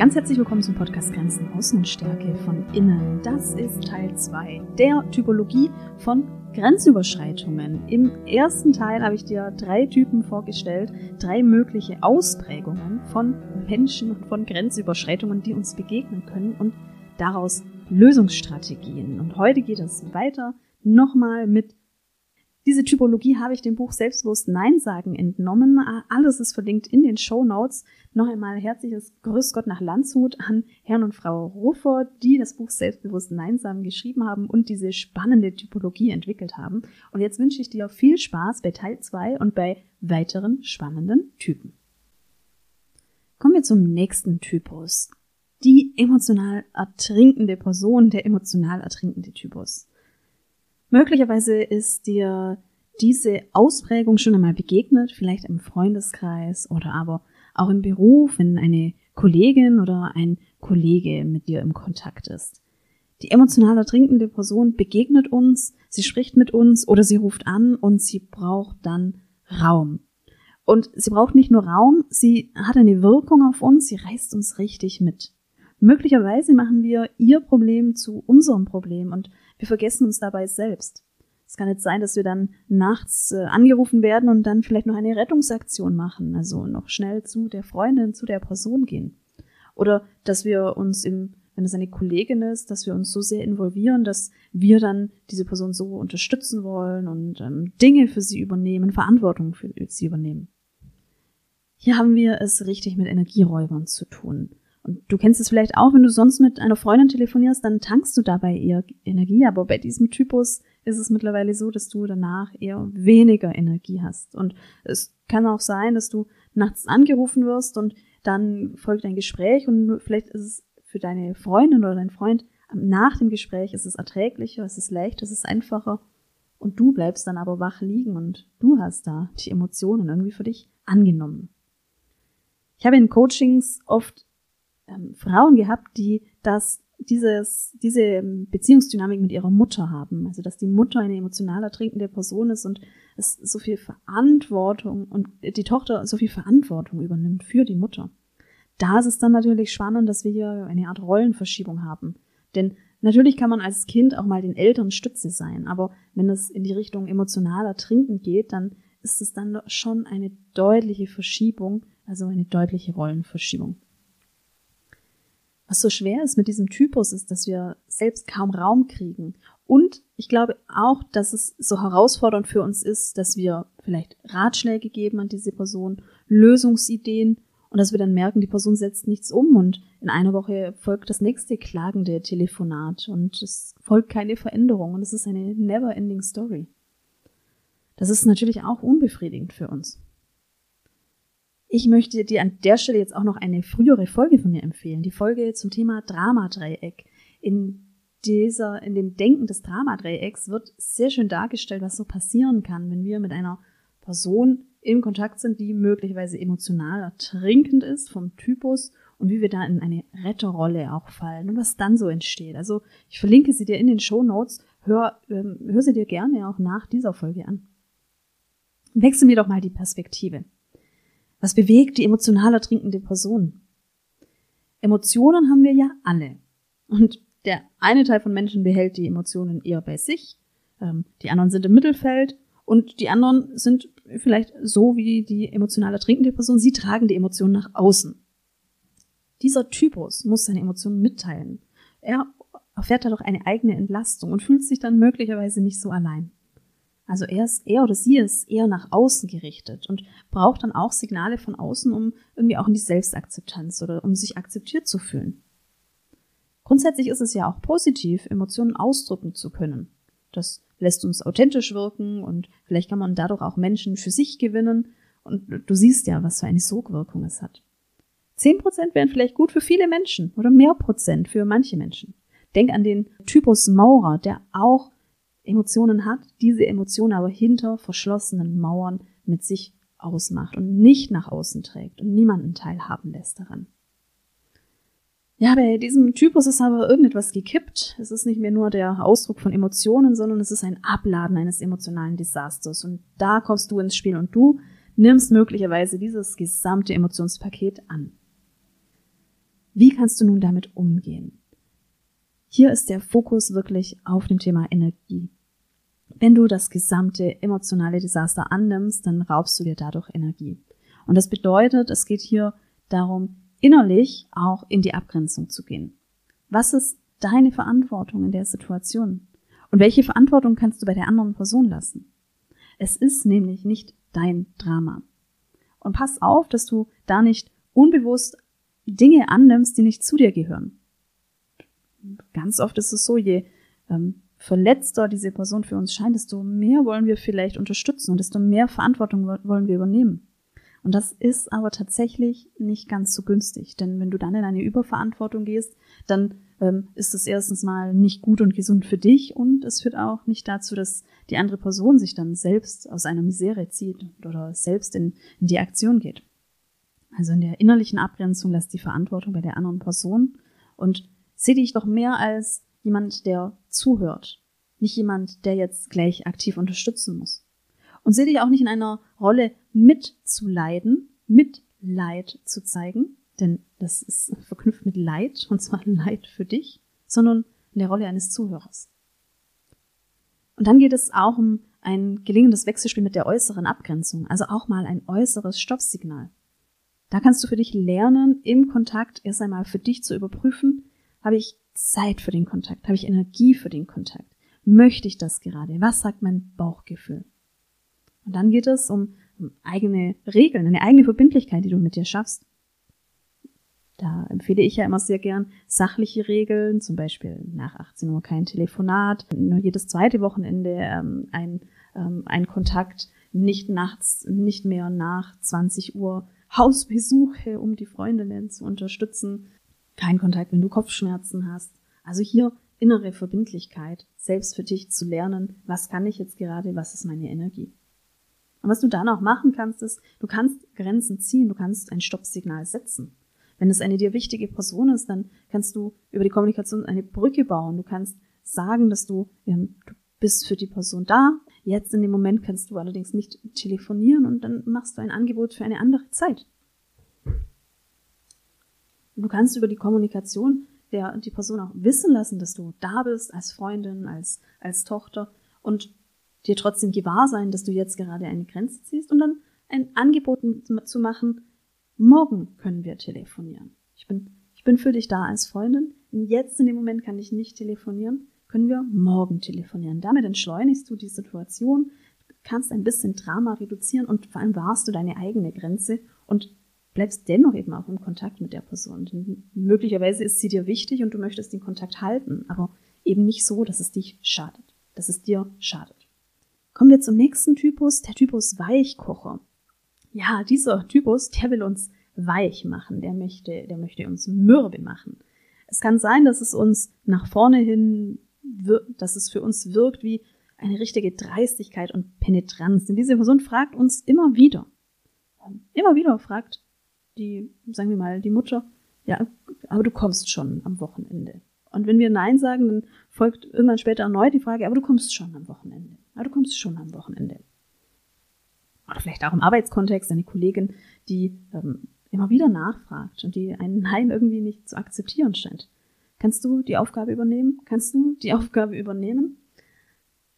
Ganz herzlich willkommen zum Podcast Grenzen Außen und Stärke von Innen. Das ist Teil 2 der Typologie von Grenzüberschreitungen. Im ersten Teil habe ich dir drei Typen vorgestellt, drei mögliche Ausprägungen von Menschen und von Grenzüberschreitungen, die uns begegnen können und daraus Lösungsstrategien. Und heute geht es weiter nochmal mit diese Typologie habe ich dem Buch Selbstbewusst Nein sagen entnommen. Alles ist verlinkt in den Show Notes. Noch einmal herzliches Grüß Gott nach Landshut an Herrn und Frau Ruffer, die das Buch Selbstbewusst Nein sagen geschrieben haben und diese spannende Typologie entwickelt haben. Und jetzt wünsche ich dir viel Spaß bei Teil 2 und bei weiteren spannenden Typen. Kommen wir zum nächsten Typus. Die emotional ertrinkende Person, der emotional ertrinkende Typus. Möglicherweise ist dir diese Ausprägung schon einmal begegnet, vielleicht im Freundeskreis oder aber auch im Beruf, wenn eine Kollegin oder ein Kollege mit dir im Kontakt ist. Die emotional ertrinkende Person begegnet uns, sie spricht mit uns oder sie ruft an und sie braucht dann Raum. Und sie braucht nicht nur Raum, sie hat eine Wirkung auf uns, sie reißt uns richtig mit. Möglicherweise machen wir ihr Problem zu unserem Problem und wir vergessen uns dabei selbst. Es kann jetzt sein, dass wir dann nachts äh, angerufen werden und dann vielleicht noch eine Rettungsaktion machen, also noch schnell zu der Freundin, zu der Person gehen. Oder dass wir uns im, wenn es eine Kollegin ist, dass wir uns so sehr involvieren, dass wir dann diese Person so unterstützen wollen und ähm, Dinge für sie übernehmen, Verantwortung für sie übernehmen. Hier haben wir es richtig mit Energieräubern zu tun. Und du kennst es vielleicht auch, wenn du sonst mit einer Freundin telefonierst, dann tankst du dabei eher Energie. Aber bei diesem Typus ist es mittlerweile so, dass du danach eher weniger Energie hast. Und es kann auch sein, dass du nachts angerufen wirst und dann folgt ein Gespräch und vielleicht ist es für deine Freundin oder dein Freund nach dem Gespräch ist es erträglicher, es ist leichter, es ist einfacher und du bleibst dann aber wach liegen und du hast da die Emotionen irgendwie für dich angenommen. Ich habe in Coachings oft ähm, Frauen gehabt, die das dieses, diese Beziehungsdynamik mit ihrer Mutter haben. Also, dass die Mutter eine emotional ertrinkende Person ist und es so viel Verantwortung und die Tochter so viel Verantwortung übernimmt für die Mutter. Da ist es dann natürlich spannend, dass wir hier eine Art Rollenverschiebung haben. Denn natürlich kann man als Kind auch mal den Eltern Stütze sein, aber wenn es in die Richtung emotionaler Trinken geht, dann ist es dann schon eine deutliche Verschiebung, also eine deutliche Rollenverschiebung. Was so schwer ist mit diesem Typus, ist, dass wir selbst kaum Raum kriegen. Und ich glaube auch, dass es so herausfordernd für uns ist, dass wir vielleicht Ratschläge geben an diese Person, Lösungsideen und dass wir dann merken, die Person setzt nichts um und in einer Woche folgt das nächste klagende Telefonat und es folgt keine Veränderung und es ist eine never ending story. Das ist natürlich auch unbefriedigend für uns. Ich möchte dir an der Stelle jetzt auch noch eine frühere Folge von mir empfehlen. Die Folge zum Thema Dramadreieck. In dieser, in dem Denken des Dramadreiecks wird sehr schön dargestellt, was so passieren kann, wenn wir mit einer Person in Kontakt sind, die möglicherweise emotional ertrinkend ist vom Typus und wie wir da in eine Retterrolle auch fallen und was dann so entsteht. Also ich verlinke sie dir in den Show Notes. Hör, ähm, hör sie dir gerne auch nach dieser Folge an. Wechseln wir doch mal die Perspektive. Was bewegt die emotional ertrinkende Person? Emotionen haben wir ja alle. Und der eine Teil von Menschen behält die Emotionen eher bei sich, ähm, die anderen sind im Mittelfeld und die anderen sind vielleicht so wie die emotional ertrinkende Person, sie tragen die Emotionen nach außen. Dieser Typus muss seine Emotionen mitteilen. Er erfährt dadurch eine eigene Entlastung und fühlt sich dann möglicherweise nicht so allein. Also er, ist, er oder sie ist eher nach außen gerichtet und braucht dann auch Signale von außen, um irgendwie auch in die Selbstakzeptanz oder um sich akzeptiert zu fühlen. Grundsätzlich ist es ja auch positiv, Emotionen ausdrücken zu können. Das lässt uns authentisch wirken und vielleicht kann man dadurch auch Menschen für sich gewinnen. Und du siehst ja, was für eine Sogwirkung es hat. Zehn Prozent wären vielleicht gut für viele Menschen oder mehr Prozent für manche Menschen. Denk an den Typus Maurer, der auch Emotionen hat, diese Emotionen aber hinter verschlossenen Mauern mit sich ausmacht und nicht nach außen trägt und niemanden teilhaben lässt daran. Ja, bei diesem Typus ist aber irgendetwas gekippt. Es ist nicht mehr nur der Ausdruck von Emotionen, sondern es ist ein Abladen eines emotionalen Desasters. Und da kommst du ins Spiel und du nimmst möglicherweise dieses gesamte Emotionspaket an. Wie kannst du nun damit umgehen? Hier ist der Fokus wirklich auf dem Thema Energie. Wenn du das gesamte emotionale Desaster annimmst, dann raubst du dir dadurch Energie. Und das bedeutet, es geht hier darum, innerlich auch in die Abgrenzung zu gehen. Was ist deine Verantwortung in der Situation? Und welche Verantwortung kannst du bei der anderen Person lassen? Es ist nämlich nicht dein Drama. Und pass auf, dass du da nicht unbewusst Dinge annimmst, die nicht zu dir gehören. Ganz oft ist es so, je ähm, verletzter diese Person für uns scheint, desto mehr wollen wir vielleicht unterstützen und desto mehr Verantwortung wollen wir übernehmen. Und das ist aber tatsächlich nicht ganz so günstig, denn wenn du dann in eine Überverantwortung gehst, dann ähm, ist das erstens mal nicht gut und gesund für dich und es führt auch nicht dazu, dass die andere Person sich dann selbst aus einer Misere zieht oder selbst in, in die Aktion geht. Also in der innerlichen Abgrenzung lässt die Verantwortung bei der anderen Person und sehe dich doch mehr als jemand, der zuhört, nicht jemand, der jetzt gleich aktiv unterstützen muss. Und sehe dich auch nicht in einer Rolle mitzuleiden, Mitleid zu zeigen, denn das ist verknüpft mit Leid, und zwar Leid für dich, sondern in der Rolle eines Zuhörers. Und dann geht es auch um ein gelingendes Wechselspiel mit der äußeren Abgrenzung, also auch mal ein äußeres Stoppsignal. Da kannst du für dich lernen, im Kontakt erst einmal für dich zu überprüfen, habe ich Zeit für den Kontakt, habe ich Energie für den Kontakt, möchte ich das gerade, was sagt mein Bauchgefühl? Und dann geht es um, eigene Regeln, eine eigene Verbindlichkeit, die du mit dir schaffst. Da empfehle ich ja immer sehr gern sachliche Regeln, zum Beispiel nach 18 Uhr kein Telefonat, nur jedes zweite Wochenende ähm, ein, ähm, ein Kontakt, nicht nachts, nicht mehr nach 20 Uhr Hausbesuche, um die Freundinnen zu unterstützen, kein Kontakt, wenn du Kopfschmerzen hast. Also hier innere Verbindlichkeit, selbst für dich zu lernen, was kann ich jetzt gerade, was ist meine Energie. Und was du dann auch machen kannst, ist, du kannst Grenzen ziehen, du kannst ein Stoppsignal setzen. Wenn es eine dir wichtige Person ist, dann kannst du über die Kommunikation eine Brücke bauen. Du kannst sagen, dass du, ähm, du bist für die Person da. Jetzt in dem Moment kannst du allerdings nicht telefonieren und dann machst du ein Angebot für eine andere Zeit. Du kannst über die Kommunikation der, die Person auch wissen lassen, dass du da bist als Freundin, als, als Tochter und dir trotzdem gewahr sein, dass du jetzt gerade eine Grenze ziehst und dann ein Angebot zu machen, morgen können wir telefonieren. Ich bin, ich bin für dich da als Freundin. Jetzt in dem Moment kann ich nicht telefonieren, können wir morgen telefonieren. Damit entschleunigst du die Situation, kannst ein bisschen Drama reduzieren und vor allem wahrst du deine eigene Grenze und bleibst dennoch eben auch im Kontakt mit der Person. Denn möglicherweise ist sie dir wichtig und du möchtest den Kontakt halten, aber eben nicht so, dass es dich schadet, dass es dir schadet. Kommen wir zum nächsten Typus, der Typus Weichkocher. Ja, dieser Typus, der will uns weich machen, der möchte, der möchte uns mürbe machen. Es kann sein, dass es uns nach vorne hin, wirkt, dass es für uns wirkt wie eine richtige Dreistigkeit und Penetranz. Denn diese Person fragt uns immer wieder, immer wieder fragt die, sagen wir mal, die Mutter, ja, aber du kommst schon am Wochenende. Und wenn wir Nein sagen, dann folgt irgendwann später erneut die Frage, aber du kommst schon am Wochenende. Aber du kommst schon am Wochenende. Oder vielleicht auch im Arbeitskontext eine Kollegin, die ähm, immer wieder nachfragt und die ein Nein irgendwie nicht zu akzeptieren scheint. Kannst du die Aufgabe übernehmen? Kannst du die Aufgabe übernehmen?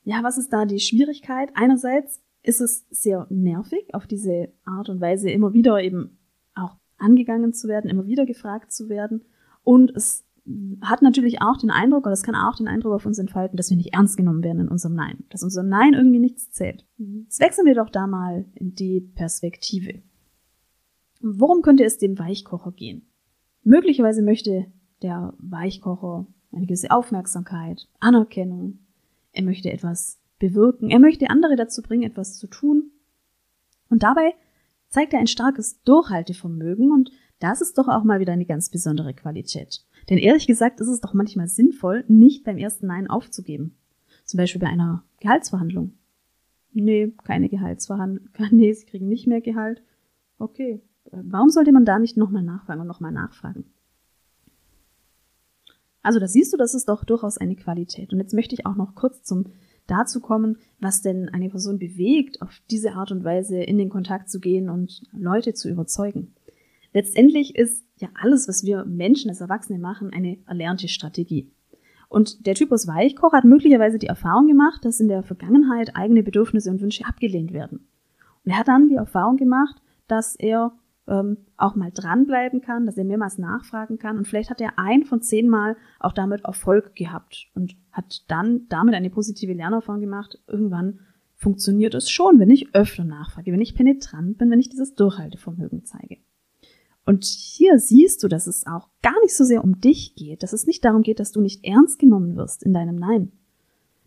Ja, was ist da die Schwierigkeit? Einerseits ist es sehr nervig, auf diese Art und Weise immer wieder eben angegangen zu werden, immer wieder gefragt zu werden. Und es hat natürlich auch den Eindruck, oder es kann auch den Eindruck auf uns entfalten, dass wir nicht ernst genommen werden in unserem Nein, dass unser Nein irgendwie nichts zählt. Jetzt wechseln wir doch da mal in die Perspektive. Worum könnte es dem Weichkocher gehen? Möglicherweise möchte der Weichkocher eine gewisse Aufmerksamkeit, Anerkennung. Er möchte etwas bewirken. Er möchte andere dazu bringen, etwas zu tun. Und dabei zeigt er ein starkes Durchhaltevermögen und das ist doch auch mal wieder eine ganz besondere Qualität. Denn ehrlich gesagt ist es doch manchmal sinnvoll, nicht beim ersten Nein aufzugeben, Zum Beispiel bei einer Gehaltsverhandlung. Nee, keine Gehaltsverhandlung. Nee, sie kriegen nicht mehr Gehalt. Okay. Warum sollte man da nicht nochmal nachfragen und nochmal nachfragen? Also da siehst du, das ist doch durchaus eine Qualität. Und jetzt möchte ich auch noch kurz zum dazu kommen, was denn eine Person bewegt, auf diese Art und Weise in den Kontakt zu gehen und Leute zu überzeugen. Letztendlich ist ja alles, was wir Menschen als Erwachsene machen, eine erlernte Strategie. Und der Typus Weichkocher hat möglicherweise die Erfahrung gemacht, dass in der Vergangenheit eigene Bedürfnisse und Wünsche abgelehnt werden. Und er hat dann die Erfahrung gemacht, dass er ähm, auch mal dranbleiben kann, dass er mehrmals nachfragen kann und vielleicht hat er ein von zehn Mal auch damit Erfolg gehabt und hat dann damit eine positive Lernerfahrung gemacht. Irgendwann funktioniert es schon, wenn ich öfter nachfrage, wenn ich penetrant bin, wenn ich dieses Durchhaltevermögen zeige. Und hier siehst du, dass es auch gar nicht so sehr um dich geht, dass es nicht darum geht, dass du nicht ernst genommen wirst in deinem Nein.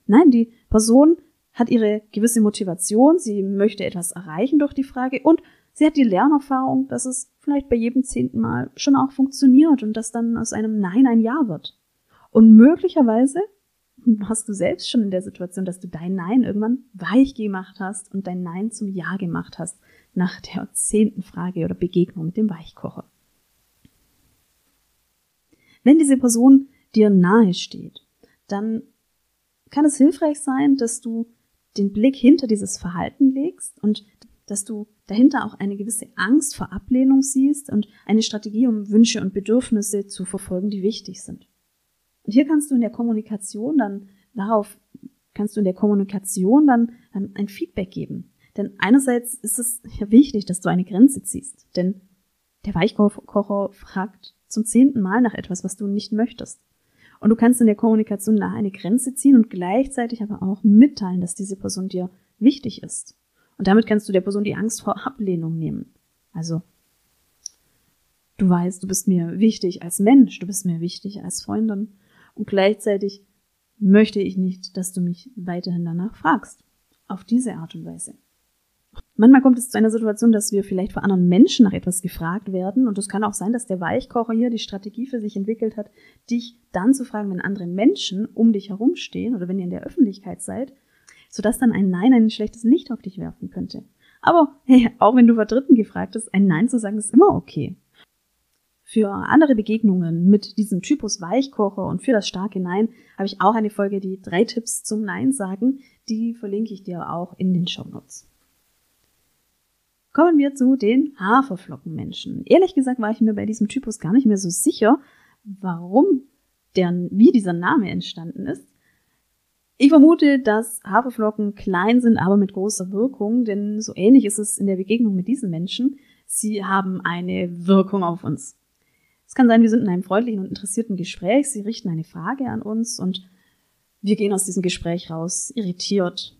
Nein, die Person hat ihre gewisse Motivation, sie möchte etwas erreichen durch die Frage und sie hat die Lernerfahrung, dass es vielleicht bei jedem zehnten Mal schon auch funktioniert und dass dann aus einem Nein ein Ja wird. Und möglicherweise warst du selbst schon in der Situation, dass du dein Nein irgendwann weich gemacht hast und dein Nein zum Ja gemacht hast nach der zehnten Frage oder Begegnung mit dem Weichkocher. Wenn diese Person dir nahe steht, dann kann es hilfreich sein, dass du den Blick hinter dieses Verhalten legst und dass du dahinter auch eine gewisse Angst vor Ablehnung siehst und eine Strategie, um Wünsche und Bedürfnisse zu verfolgen, die wichtig sind. Und hier kannst du in der Kommunikation dann darauf kannst du in der Kommunikation dann ähm, ein Feedback geben. Denn einerseits ist es ja wichtig, dass du eine Grenze ziehst. Denn der Weichkocher fragt zum zehnten Mal nach etwas, was du nicht möchtest. Und du kannst in der Kommunikation nach eine Grenze ziehen und gleichzeitig aber auch mitteilen, dass diese Person dir wichtig ist. Und damit kannst du der Person die Angst vor Ablehnung nehmen. Also, du weißt, du bist mir wichtig als Mensch, du bist mir wichtig als Freundin. Und gleichzeitig möchte ich nicht, dass du mich weiterhin danach fragst. Auf diese Art und Weise. Manchmal kommt es zu einer Situation, dass wir vielleicht vor anderen Menschen nach etwas gefragt werden. Und es kann auch sein, dass der Weichkocher hier die Strategie für sich entwickelt hat, dich dann zu fragen, wenn andere Menschen um dich herumstehen oder wenn ihr in der Öffentlichkeit seid, sodass dann ein Nein ein schlechtes Licht auf dich werfen könnte. Aber hey, auch wenn du vor Dritten gefragt hast, ein Nein zu sagen ist immer okay. Für andere Begegnungen mit diesem Typus Weichkocher und für das starke Nein habe ich auch eine Folge, die drei Tipps zum Nein sagen, die verlinke ich dir auch in den Show Notes. Kommen wir zu den Haferflockenmenschen. Ehrlich gesagt war ich mir bei diesem Typus gar nicht mehr so sicher, warum der, wie dieser Name entstanden ist. Ich vermute, dass Haferflocken klein sind, aber mit großer Wirkung, denn so ähnlich ist es in der Begegnung mit diesen Menschen. Sie haben eine Wirkung auf uns. Es kann sein, wir sind in einem freundlichen und interessierten Gespräch, sie richten eine Frage an uns und wir gehen aus diesem Gespräch raus, irritiert,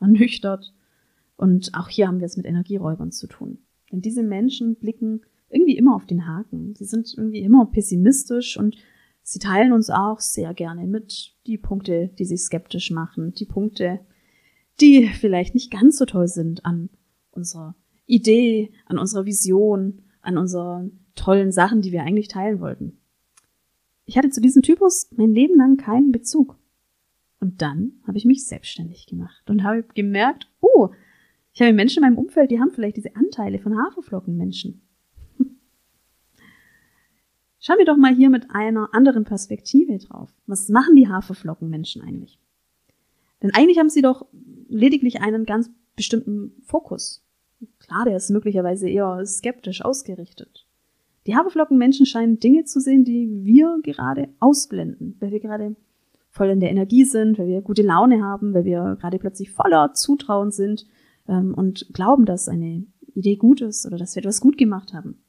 ernüchtert. Und auch hier haben wir es mit Energieräubern zu tun. Denn diese Menschen blicken irgendwie immer auf den Haken. Sie sind irgendwie immer pessimistisch und Sie teilen uns auch sehr gerne mit die Punkte, die sie skeptisch machen, die Punkte, die vielleicht nicht ganz so toll sind an unserer Idee, an unserer Vision, an unseren tollen Sachen, die wir eigentlich teilen wollten. Ich hatte zu diesem Typus mein Leben lang keinen Bezug. Und dann habe ich mich selbstständig gemacht und habe gemerkt, oh, ich habe Menschen in meinem Umfeld, die haben vielleicht diese Anteile von Haferflockenmenschen. Schauen wir doch mal hier mit einer anderen Perspektive drauf. Was machen die Haferflockenmenschen eigentlich? Denn eigentlich haben sie doch lediglich einen ganz bestimmten Fokus. Klar, der ist möglicherweise eher skeptisch ausgerichtet. Die Haferflockenmenschen scheinen Dinge zu sehen, die wir gerade ausblenden, weil wir gerade voll in der Energie sind, weil wir gute Laune haben, weil wir gerade plötzlich voller Zutrauen sind ähm, und glauben, dass eine Idee gut ist oder dass wir etwas gut gemacht haben.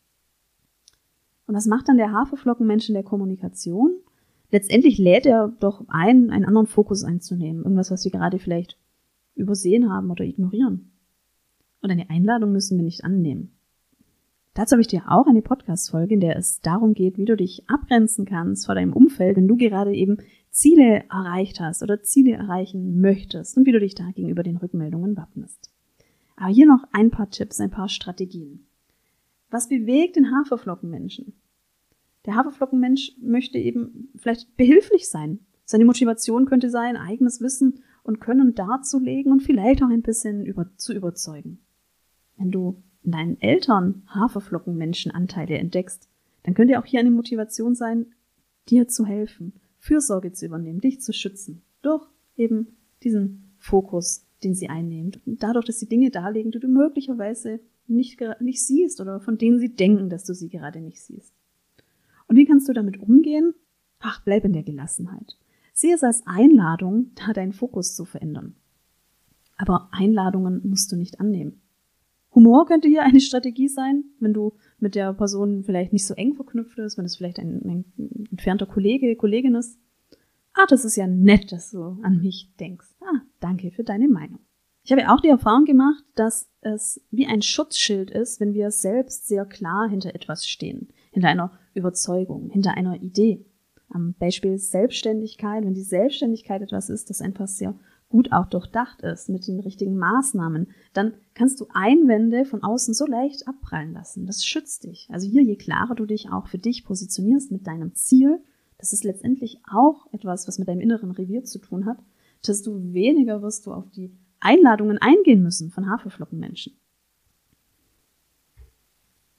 Und was macht dann der Haferflockenmensch in der Kommunikation? Letztendlich lädt er doch ein, einen anderen Fokus einzunehmen. Irgendwas, was wir gerade vielleicht übersehen haben oder ignorieren. Und eine Einladung müssen wir nicht annehmen. Dazu habe ich dir auch eine Podcast-Folge, in der es darum geht, wie du dich abgrenzen kannst vor deinem Umfeld, wenn du gerade eben Ziele erreicht hast oder Ziele erreichen möchtest und wie du dich da gegenüber den Rückmeldungen wappnest. Aber hier noch ein paar Tipps, ein paar Strategien. Was bewegt den Haferflockenmenschen? Der Haferflockenmensch möchte eben vielleicht behilflich sein, Seine Motivation könnte sein, eigenes Wissen und Können darzulegen und vielleicht auch ein bisschen über, zu überzeugen. Wenn du in deinen Eltern Haferflockenmenschenanteile entdeckst, dann könnte auch hier eine Motivation sein, dir zu helfen, Fürsorge zu übernehmen, dich zu schützen, durch eben diesen Fokus, den sie einnimmt. Und dadurch, dass sie Dinge darlegen, die du möglicherweise nicht, nicht siehst oder von denen sie denken, dass du sie gerade nicht siehst. Und wie kannst du damit umgehen? Ach, bleib in der Gelassenheit. Sehe es als Einladung, da deinen Fokus zu verändern. Aber Einladungen musst du nicht annehmen. Humor könnte hier eine Strategie sein, wenn du mit der Person vielleicht nicht so eng verknüpft ist, wenn es vielleicht ein, ein entfernter Kollege, Kollegin ist. Ah, das ist ja nett, dass du an mich denkst. Ah, danke für deine Meinung. Ich habe auch die Erfahrung gemacht, dass es wie ein Schutzschild ist, wenn wir selbst sehr klar hinter etwas stehen, hinter einer Überzeugung, hinter einer Idee. Am Beispiel Selbstständigkeit, wenn die Selbstständigkeit etwas ist, das einfach sehr gut auch durchdacht ist, mit den richtigen Maßnahmen, dann kannst du Einwände von außen so leicht abprallen lassen. Das schützt dich. Also hier, je klarer du dich auch für dich positionierst mit deinem Ziel, das ist letztendlich auch etwas, was mit deinem inneren Revier zu tun hat, desto weniger wirst du auf die Einladungen eingehen müssen von Haferflockenmenschen.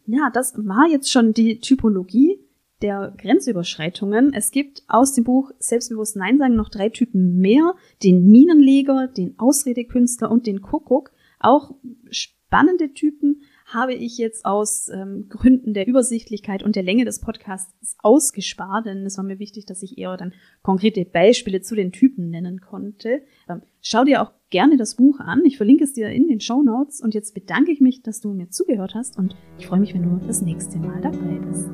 Ja, das war jetzt schon die Typologie der Grenzüberschreitungen. Es gibt aus dem Buch Selbstbewusst Nein sagen noch drei Typen mehr. Den Minenleger, den Ausredekünstler und den Kuckuck. Auch spannende Typen, habe ich jetzt aus ähm, Gründen der Übersichtlichkeit und der Länge des Podcasts ausgespart, denn es war mir wichtig, dass ich eher dann konkrete Beispiele zu den Typen nennen konnte. Ähm, schau dir auch gerne das Buch an. Ich verlinke es dir in den Show Notes und jetzt bedanke ich mich, dass du mir zugehört hast und ich freue mich, wenn du das nächste Mal dabei bist.